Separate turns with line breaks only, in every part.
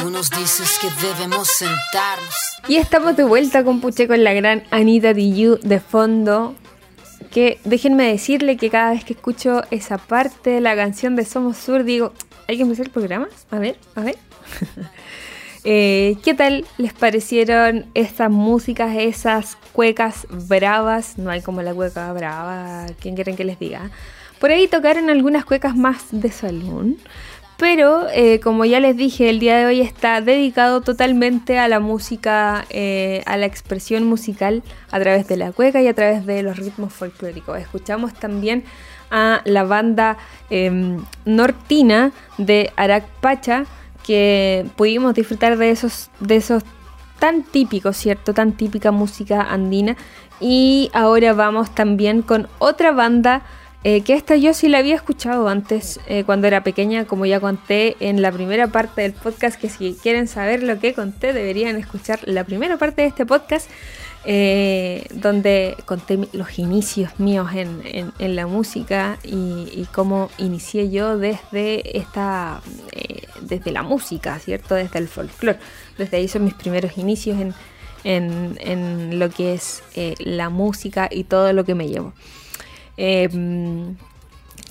Tú nos dices que debemos sentarnos.
Y estamos de vuelta con Puche con la gran Anita Diyu de fondo. Que déjenme decirle que cada vez que escucho esa parte de la canción de Somos Sur, digo, ¿hay que empezar el programa? A ver, a ver. Eh, ¿Qué tal les parecieron estas músicas, esas cuecas bravas? No hay como la cueca brava, ¿quién quieren que les diga? Por ahí tocaron algunas cuecas más de salón. Pero eh, como ya les dije, el día de hoy está dedicado totalmente a la música, eh, a la expresión musical a través de la cueca y a través de los ritmos folclóricos. Escuchamos también a la banda em, nortina de Arak Pacha, que pudimos disfrutar de esos, de esos tan típicos, ¿cierto? Tan típica música andina. Y ahora vamos también con otra banda eh, que esta yo sí la había escuchado antes eh, cuando era pequeña, como ya conté en la primera parte del podcast, que si quieren saber lo que conté deberían escuchar la primera parte de este podcast, eh, donde conté los inicios míos en, la música y, cómo inicié yo desde esta, desde la música, ¿cierto? Desde el folclore. Desde ahí son mis primeros inicios en, en lo que es la música y todo lo que me llevo. Em,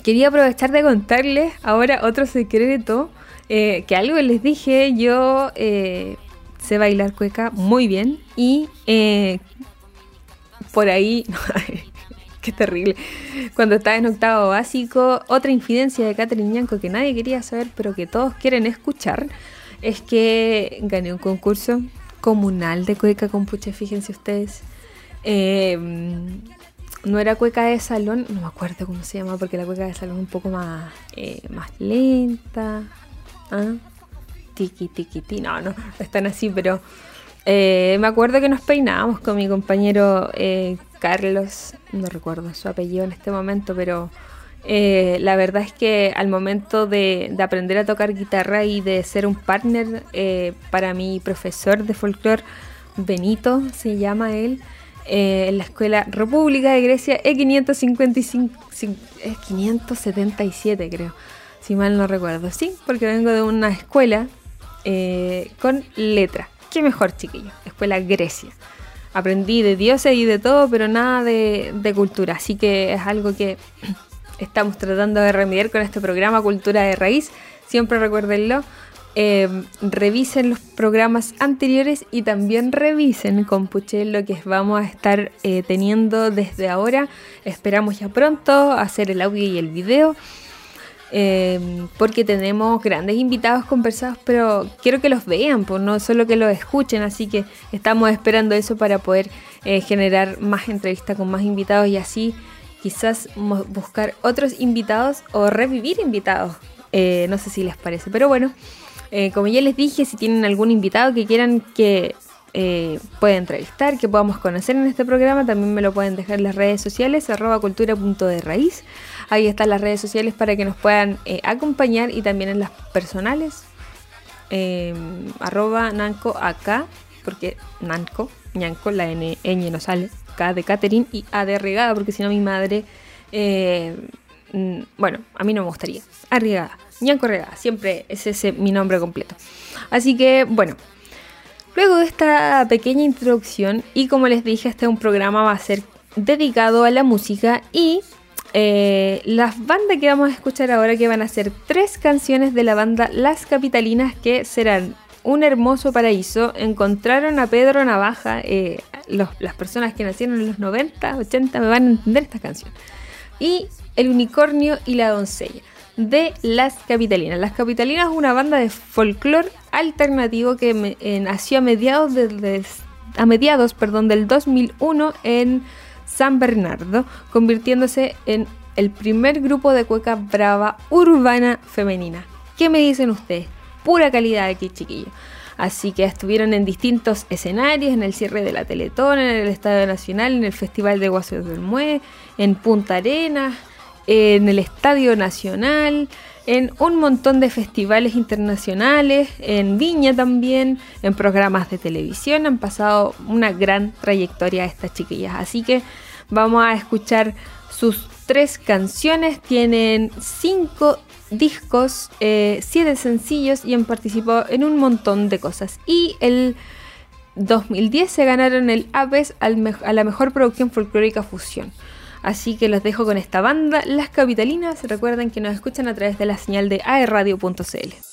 quería aprovechar de contarles ahora otro secreto, eh, que algo les dije, yo eh, sé bailar cueca muy bien y eh, por ahí, qué terrible, cuando estaba en octavo básico, otra infidencia de Catherine que nadie quería saber, pero que todos quieren escuchar, es que gané un concurso comunal de cueca con pucha, fíjense ustedes. Em, no era cueca de salón, no me acuerdo cómo se llama, porque la cueca de salón es un poco más, eh, más lenta. ¿Ah? Tiki, tiki, tiki. No, no, están así, pero eh, me acuerdo que nos peinábamos con mi compañero eh, Carlos, no recuerdo su apellido en este momento, pero la verdad es que al momento de, de, aprender a tocar guitarra y de ser un partner para mi profesor de folclore, Benito se llama él, eh, en la Escuela República de Grecia E555, es 577 creo, si mal no recuerdo. Sí, porque vengo de una escuela eh, con letra. Qué mejor, chiquillo. Escuela Grecia. Aprendí de dioses y de todo, pero nada de, de cultura. Así que es algo que estamos tratando de remediar con este programa Cultura de Raíz. Siempre recuérdenlo. Em, revisen los programas anteriores y también revisen con Puchel lo que vamos a estar eh, teniendo desde ahora. Esperamos ya pronto hacer el audio y el video. Em, porque tenemos grandes invitados conversados, pero quiero que los vean, pues no solo que los escuchen, así que estamos esperando eso para poder eh, generar más entrevistas con más invitados y así quizás buscar otros invitados o revivir invitados. Eh, no sé si les parece, pero bueno, eh, como ya les dije, si tienen algún invitado que quieran que eh, pueda entrevistar, que podamos conocer en este programa, también me lo pueden dejar en las redes sociales, arroba cultura.de raíz. Ahí están las redes sociales para que nos puedan eh, acompañar y también en las personales, arroba nanco acá, porque nanco, ñanco, la N, ñ no sale, K de Catherine y A de regada, porque si no mi madre, mm, bueno, a mí no me gustaría, arriesgada. Ñanco Regada, siempre es ese mi nombre completo. Así que, bueno, luego de esta pequeña introducción, y como les dije, este un programa va a ser dedicado a la música y eh, las bandas que vamos a escuchar ahora, que van a ser tres canciones de la banda Las Capitalinas, que serán un hermoso paraíso. Encontraron a Pedro Navaja, eh, las personas que nacieron en los 90, 80 me van a entender esta canción. Y El unicornio y la doncella de Las Capitalinas. Las Capitalinas es una banda de folclore alternativo que eh, nació a mediados, a mediados perdón, del 2001 en San Bernardo, convirtiéndose en el primer grupo de cueca brava urbana femenina. ¿Qué me dicen ustedes? Pura calidad aquí, chiquillo. Así que estuvieron en distintos escenarios, en el cierre de la Teletón, en el Estadio Nacional, en el Festival de Guasos del Mue, en Punta Arenas, en el Estadio Nacional, en un montón de festivales internacionales, en Viña también, en programas de televisión. Han pasado una gran trayectoria estas chiquillas. Así que vamos a escuchar sus tres canciones. Tienen cinco discos, eh, siete sencillos y han participado en un montón de cosas. Y el 2010 se ganaron el APES a la mejor producción folclórica fusión. Así que los dejo con esta banda, Las Capitalinas. Recuerden que nos escuchan a través de la señal de aerradio.cl.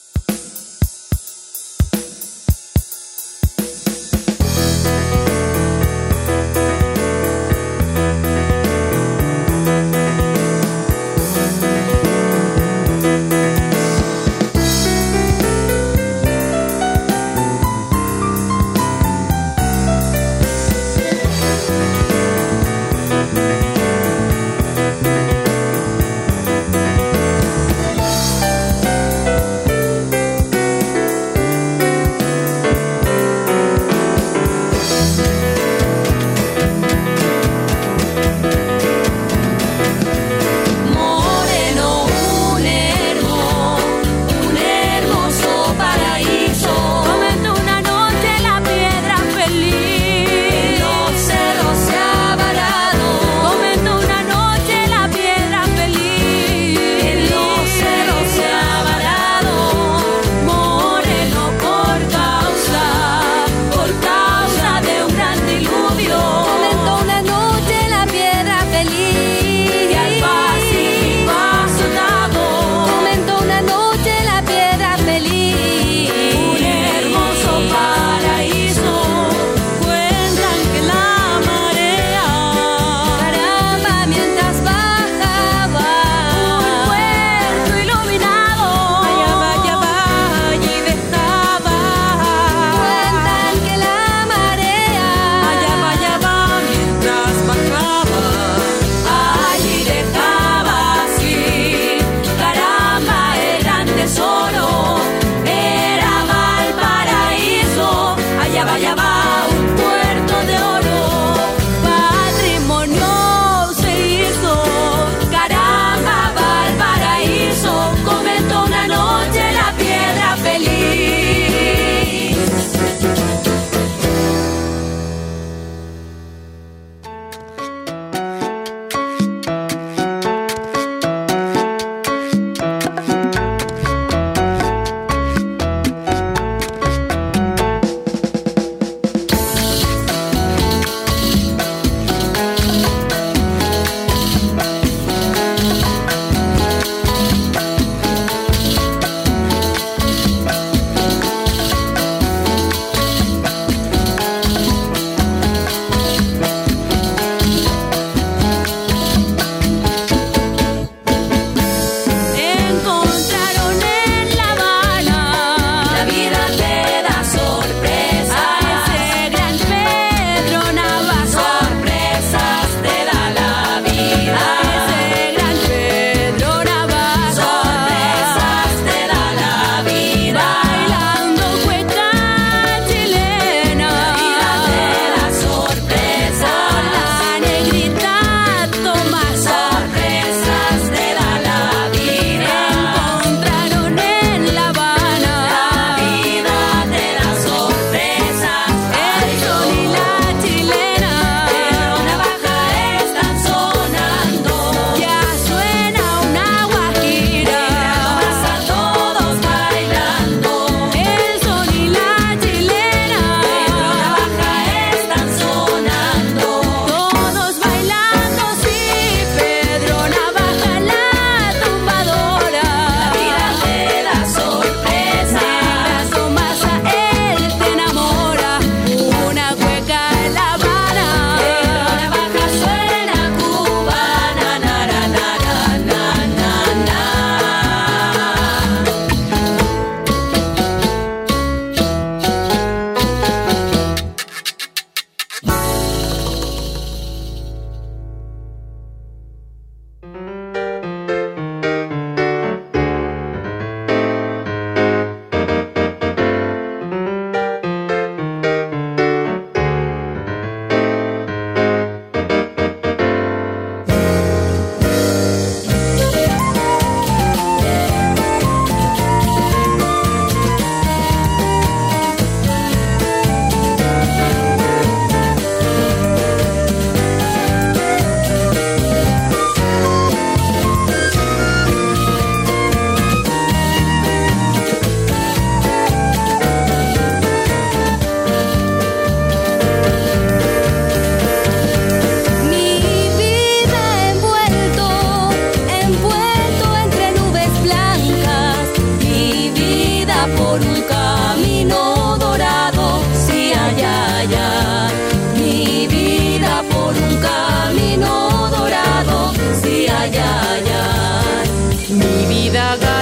vida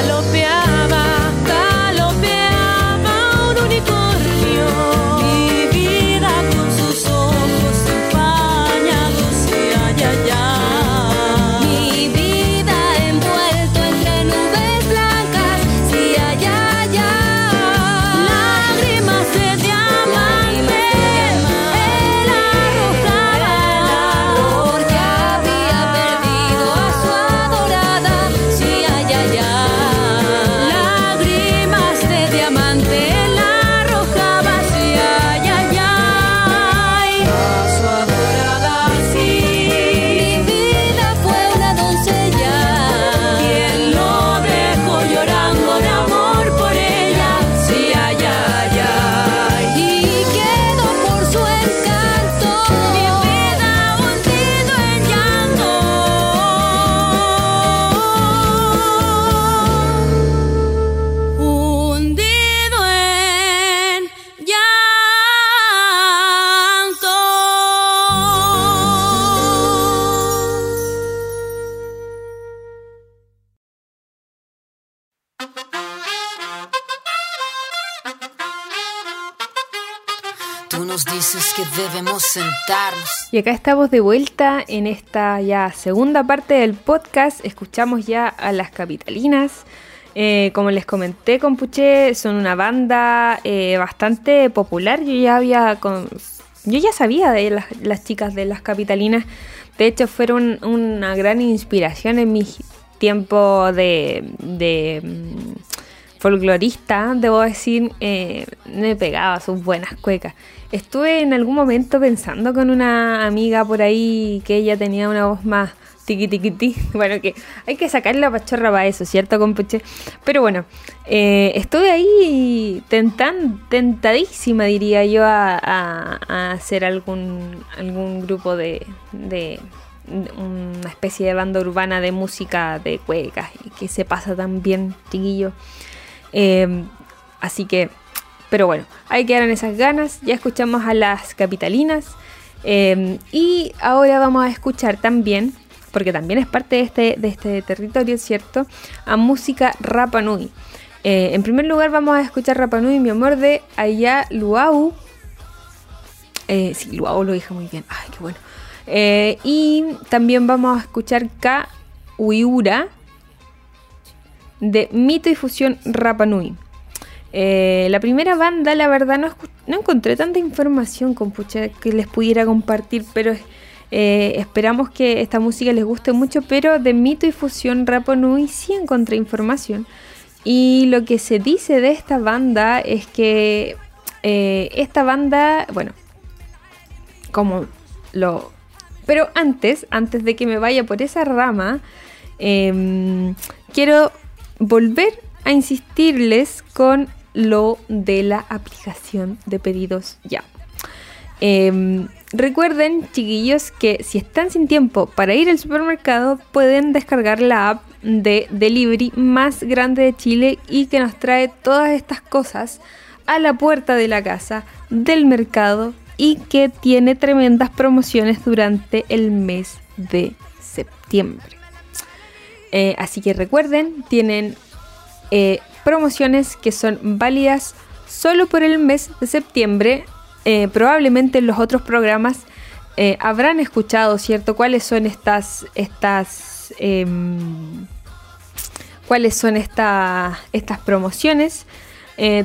Tú nos dices que debemos sentarnos.
Y acá estamos de vuelta en esta ya segunda parte del podcast. Escuchamos ya a las capitalinas. Eh, como les comenté, Compuche son una banda eh, bastante popular. Yo ya había yo ya sabía de las, las chicas de las capitalinas. De hecho, fueron una gran inspiración en mi tiempo de, de mm, folclorista, debo decir, eh, me pegaba sus buenas cuecas. Estuve en algún momento pensando con una amiga por ahí que ella tenía una voz más tiqui tiqui ti. Bueno, que hay que sacar la pachorra para eso, ¿cierto, compuche? Pero bueno, eh, estuve ahí tentan, tentadísima, diría yo, a, hacer algún, algún grupo de, de una especie de banda urbana de música de cuecas que se pasa tan bien, chiquillo. Eh, así que, pero bueno, ahí quedaron esas ganas. Ya escuchamos a las capitalinas. eh, y ahora vamos a escuchar también, porque también es parte de este, de este territorio, ¿cierto? A música Rapa Nui. Eh, en primer lugar vamos a escuchar Rapa Nui, mi amor, de Aya Luau. Eh, sí, Luau lo dije muy bien. Ay, qué bueno. Eh, y también vamos a escuchar K. Uiura de Mito y Fusión Rapa Nui. Eh, la primera banda, la verdad, no, no encontré tanta información con que les pudiera compartir, pero eh, esperamos que esta música les guste mucho. Pero de Mito y Fusión Rapa Nui sí encontré información. Y lo que se dice de esta banda es que eh, esta banda, bueno, como lo... Pero antes, antes de que me vaya por esa rama, em, quiero volver a insistirles con lo de la aplicación de pedidos ya. Em, recuerden, chiquillos, que si están sin tiempo para ir al supermercado, pueden descargar la app de delivery más grande de Chile y que nos trae todas estas cosas a la puerta de la casa, del mercado y que tiene tremendas promociones durante el mes de septiembre. Eh, así que recuerden, tienen eh, promociones que son válidas solo por el mes de septiembre. Eh, probablemente en los otros programas habrán escuchado, ¿cierto? ¿Cuáles son estas, estas, em, cuáles son esta- estas promociones?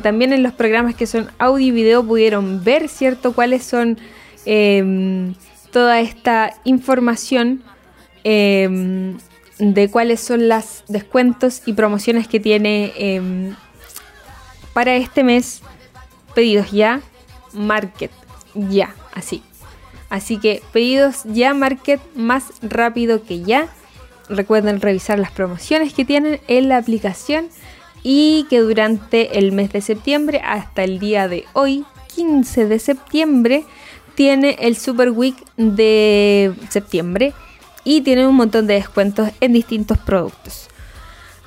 También en los programas que son audio y video pudieron ver, ¿cierto? Cuáles son em, toda esta información em, de cuáles son los descuentos y promociones que tiene em, para este mes. Pedidos ya, Market ya, así. Así que pedidos ya, Market más rápido que ya. Recuerden revisar las promociones que tienen en la aplicación y que durante el mes de septiembre hasta el día de hoy, 15 de septiembre, tiene el Super Week de septiembre y tiene un montón de descuentos en distintos productos.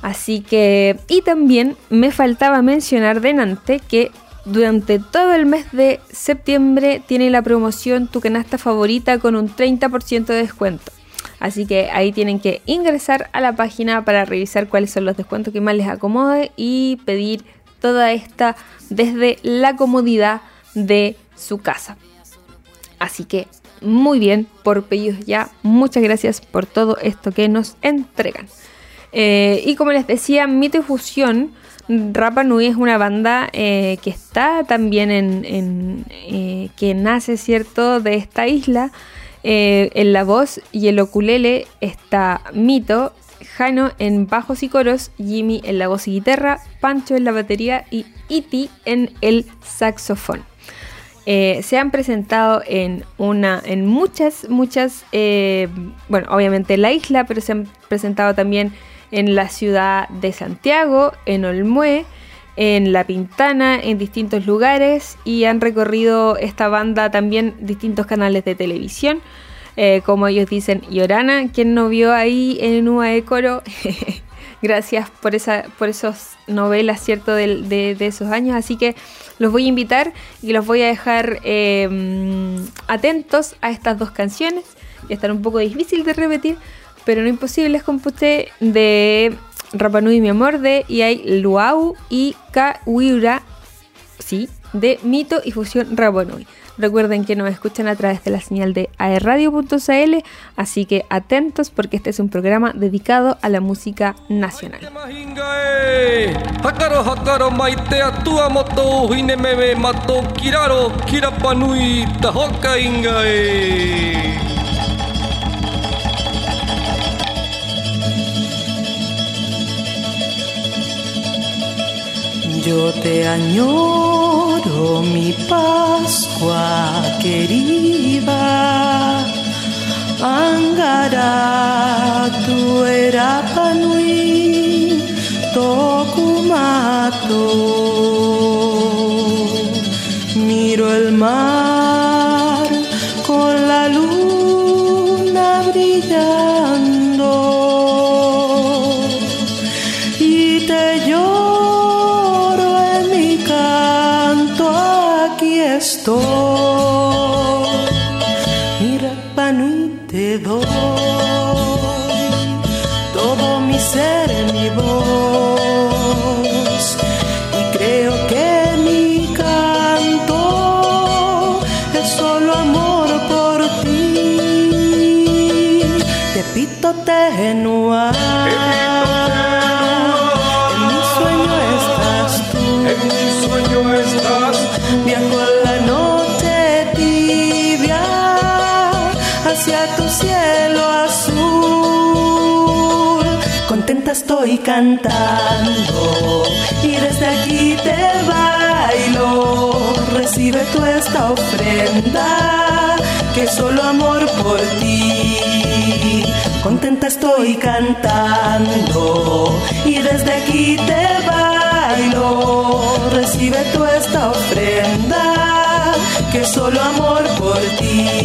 Así que, y también me faltaba mencionar delante que durante todo el mes de septiembre tiene la promoción Tu canasta favorita con un 30% de descuento. Así que ahí tienen que ingresar a la página para revisar cuáles son los descuentos que más les acomode y pedir toda esta desde la comodidad de su casa. Así que muy bien por Pedidos Ya. Muchas gracias por todo esto que nos entregan. Eh, y como les decía, Mito y Fusión, Rapa Nui es una banda eh, que está también en, eh, que nace, ¿cierto?, de esta isla. En la voz y el oculele está Mito, Jano en bajos y coros, Jimmy en la voz y guitarra, Pancho en la batería y Iti en el saxofón. Eh, se han presentado en una, en muchas, muchas, eh, bueno, obviamente en la isla, pero se han presentado también en la ciudad de Santiago, en Olmué, en La Pintana, en distintos lugares y han recorrido esta banda también distintos canales de televisión. eh, como ellos dicen, Yorana, quien no vio ahí en UAE Coro, gracias por, esa, por esas novelas, ¿cierto? Del- De, de esos años. Así que los voy a invitar y los voy a dejar eh, atentos a estas dos canciones. Y están un poco difícil de repetir, pero no imposible, es computé de Rapanui Mi Amor de Iai Luau y Kawiura, sí, de Mito y Fusión Rapanui. Recuerden que nos escuchan a través de la señal de aerradio.cl, así que atentos porque este es un programa dedicado a la música nacional.
Yo te añoro, mi Pascua querida. Angara, tu era panui, tokumato. Miro el mar con la luna brillando estoy cantando y desde aquí te bailo. Recibe tú esta ofrenda que solo amor por ti. Contenta estoy cantando y desde aquí te bailo. Recibe tú esta ofrenda que solo amor por ti.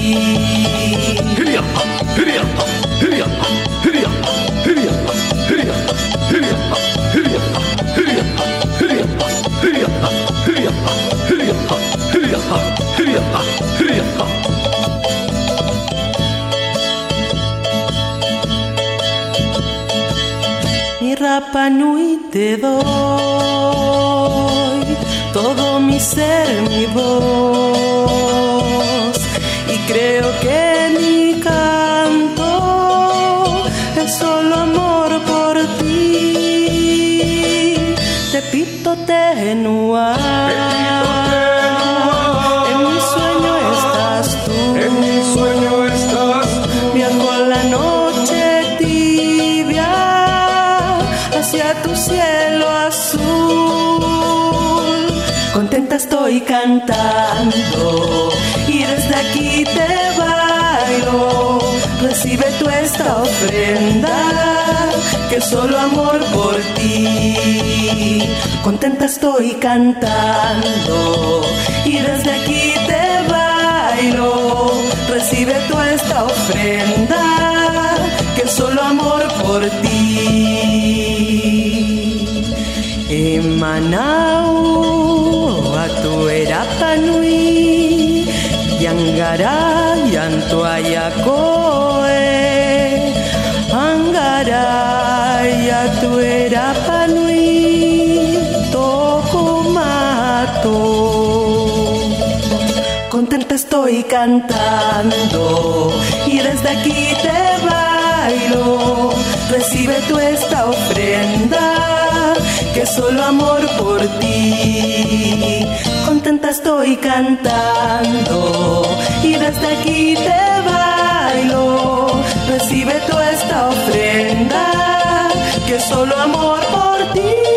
Mi Rapa Nui te doy todo mi ser, mi voz. Estoy cantando y desde aquí te bailo. Recibe tú esta ofrenda que solo amor por ti. Contenta estoy cantando y desde aquí te bailo. Recibe tú esta ofrenda que solo amor por ti. Emanau atu erapanui Yangara yanto ayakoe
ay, ya tu era panui, toco mato. Contenta estoy cantando y desde aquí te bailo. Recibe tú esta ofrenda que solo amor por ti. Contenta estoy cantando y desde aquí te bailo. Recibe tú esta ofrenda que solo amor por ti.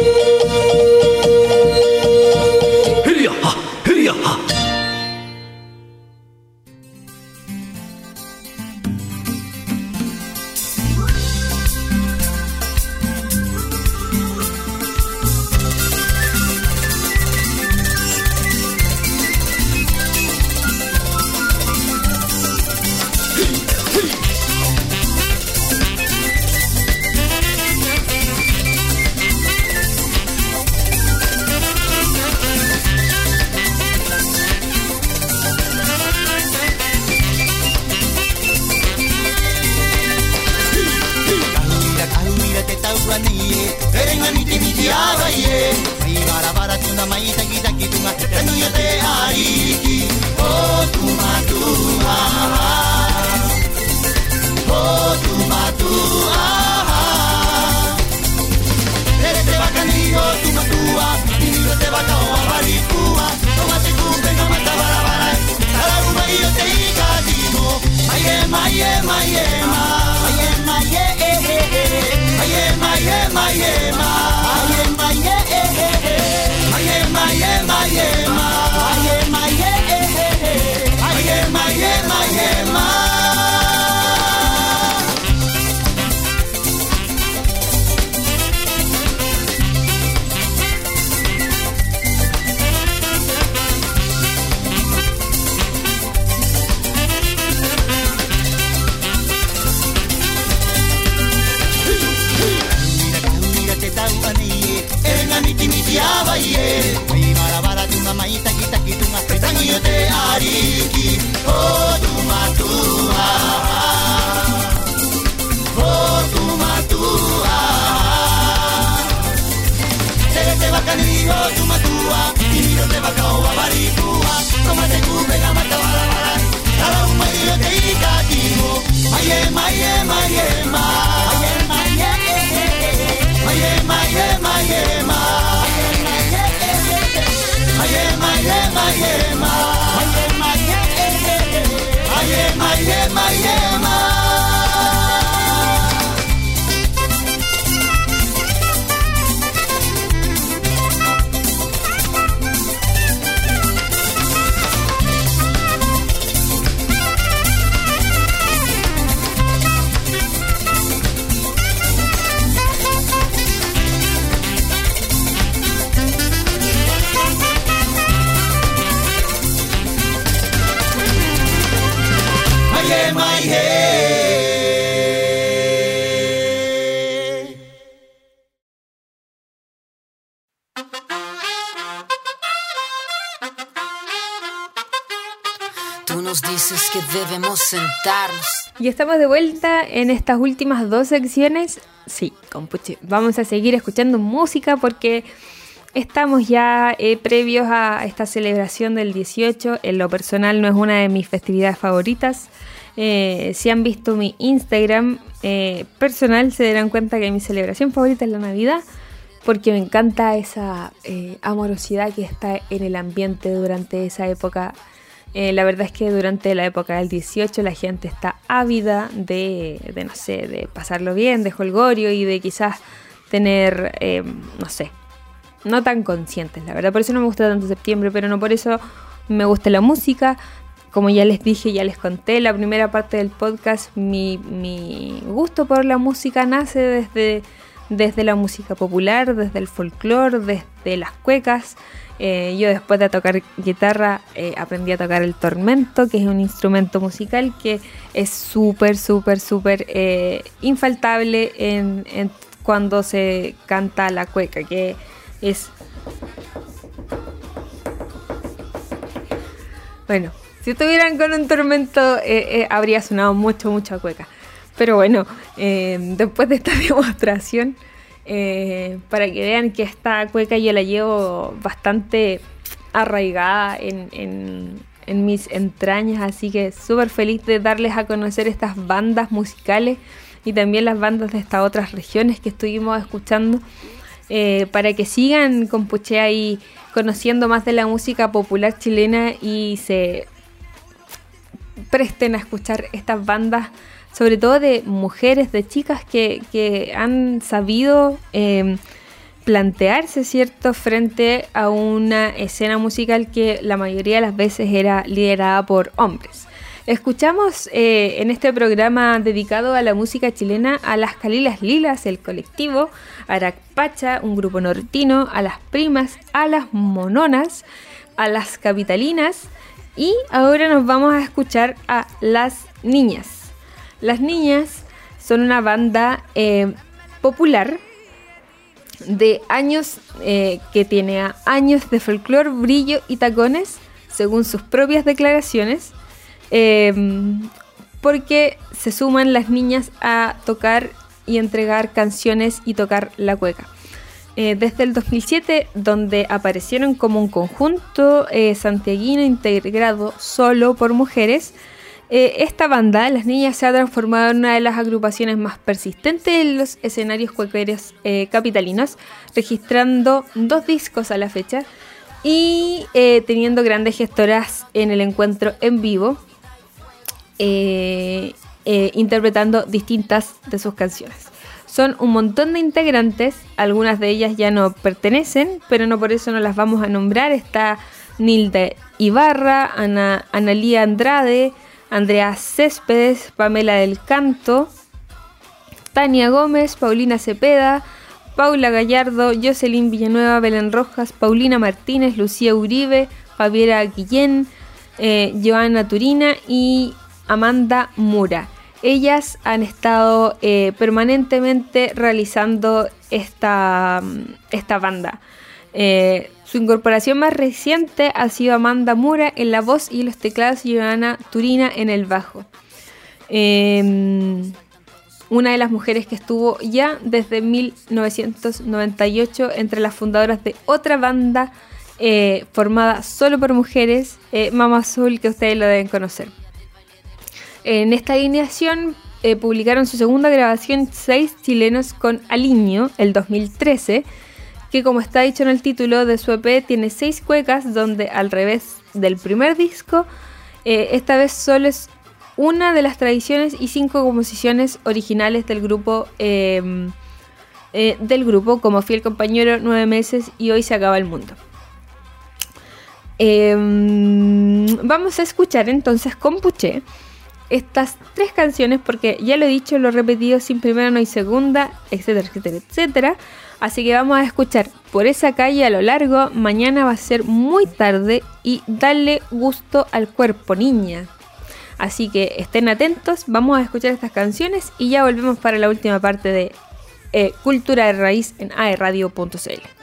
Sentarnos.
Y estamos de vuelta en estas últimas dos secciones. Sí, compuche. Vamos a seguir escuchando música porque estamos ya eh, previos a esta celebración del 18. En lo personal no es una de mis festividades favoritas. Eh, si han visto mi Instagram eh, personal se darán cuenta que mi celebración favorita es la Navidad porque me encanta esa amorosidad que está en el ambiente durante esa época. Eh, la verdad es que durante la época del 18 la gente está ávida de, de, no sé, de pasarlo bien, de holgorio y de quizás tener, eh, no sé, no tan conscientes, la verdad. Por eso no me gusta tanto septiembre, pero no por eso me gusta la música. Como ya les dije, ya les conté la primera parte del podcast, mi, mi gusto por la música nace desde, desde la música popular, desde el folclore, desde las cuecas. Eh, yo después de tocar guitarra eh, aprendí a tocar el tormento, que es un instrumento musical que es súper, súper, súper eh, infaltable en, cuando se canta la cueca, que es... Bueno, si estuvieran con un tormento habría sonado mucho, mucho a cueca. Pero bueno, eh, después de esta demostración, eh, para que vean que esta cueca yo la llevo bastante arraigada en, en- mis entrañas, así que súper feliz de darles a conocer estas bandas musicales y también las bandas de estas otras regiones que estuvimos escuchando, eh, para que sigan con Puché ahí conociendo más de la música popular chilena y se presten a escuchar estas bandas, sobre todo de mujeres, de chicas que, que han sabido eh, plantearse, ¿cierto?, frente a una escena musical que la mayoría de las veces era liderada por hombres. Escuchamos eh, en este programa dedicado a la música chilena a las Calilas Lilas, el colectivo, a Aracpacha, un grupo nortino, a las primas, a las mononas, a las capitalinas y ahora nos vamos a escuchar a las niñas. Las niñas son una banda eh, popular de años eh, que tiene años de folclore, brillo y tacones, según sus propias declaraciones, eh, porque se suman las niñas a tocar y entregar canciones y tocar la cueca. Desde el 2007, donde aparecieron como un conjunto santiaguino integrado solo por mujeres, eh, esta banda, Las Niñas, se ha transformado en una de las agrupaciones más persistentes en los escenarios cuequeros eh, capitalinos, registrando dos discos a la fecha y eh, teniendo grandes gestoras en el encuentro en vivo, interpretando distintas de sus canciones. Son un montón de integrantes, algunas de ellas ya no pertenecen, pero no por eso no las vamos a nombrar. Está Nilda Ibarra, Ana, Analía Andrade, Andrea Céspedes, Pamela del Canto, Tania Gómez, Paulina Cepeda, Paula Gallardo, Jocelyn Villanueva, Belén Rojas, Paulina Martínez, Lucía Uribe, Javiera Guillén, eh, Joana Turina y Amanda Mura. Ellas han estado eh, permanentemente realizando esta, mm, esta banda. Eh, su incorporación más reciente ha sido Amanda Mura en la voz y los teclados y Joana Turina en el bajo. Em, una de las mujeres que estuvo ya desde 1998 entre las fundadoras de otra banda eh, formada solo por mujeres, eh, Mama Azul, que ustedes lo deben conocer. En esta alineación eh, publicaron su segunda grabación, Seis chilenos con Aliño, el 2013, que como está dicho en el título de su EP, tiene seis cuecas, donde al revés del primer disco, eh, esta vez solo es una de las tradiciones y cinco composiciones originales del grupo, eh, eh, del grupo como fiel compañero, nueve meses y hoy se acaba el mundo. Eh, vamos a escuchar entonces con Puché estas tres canciones porque ya lo he dicho, lo he repetido sin primera no hay segunda, etcétera, etcétera, etcétera. Así que vamos a escuchar por esa calle a lo largo. Mañana va a ser muy tarde y darle gusto al cuerpo, niña. Así que estén atentos, vamos a escuchar estas canciones y ya volvemos para la última parte de eh, Cultura de Raíz en aerradio.cl.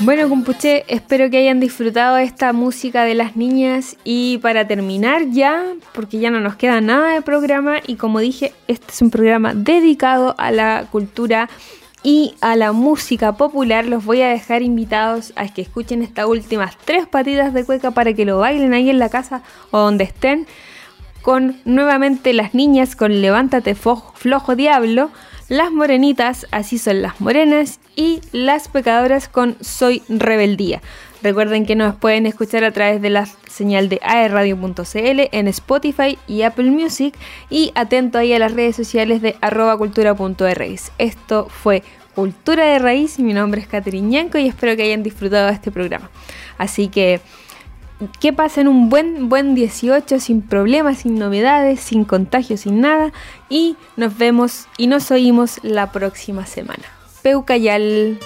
Bueno, compuche, espero que hayan disfrutado esta música de las niñas. Y para terminar ya, porque ya no nos queda nada de programa y como dije, este es un programa dedicado a la cultura y a la música popular, los voy a dejar invitados a que escuchen estas últimas tres patitas de cueca para que lo bailen ahí en la casa o donde estén. Con nuevamente las niñas con Levántate flojo diablo, las morenitas, así son las morenas, y las pecadoras con Soy rebeldía. Recuerden que nos pueden escuchar a través de la señal de aerradio.cl en Spotify y Apple Music y atento ahí a las redes sociales de arroba cultura.raíz. Esto fue Cultura de Raíz, mi nombre es Catherine Ñanco y espero que hayan disfrutado de este programa. Así que que pasen un buen, buen 18 sin problemas, sin novedades, sin contagios, sin nada. Y nos vemos y nos oímos la próxima semana. Peucayal.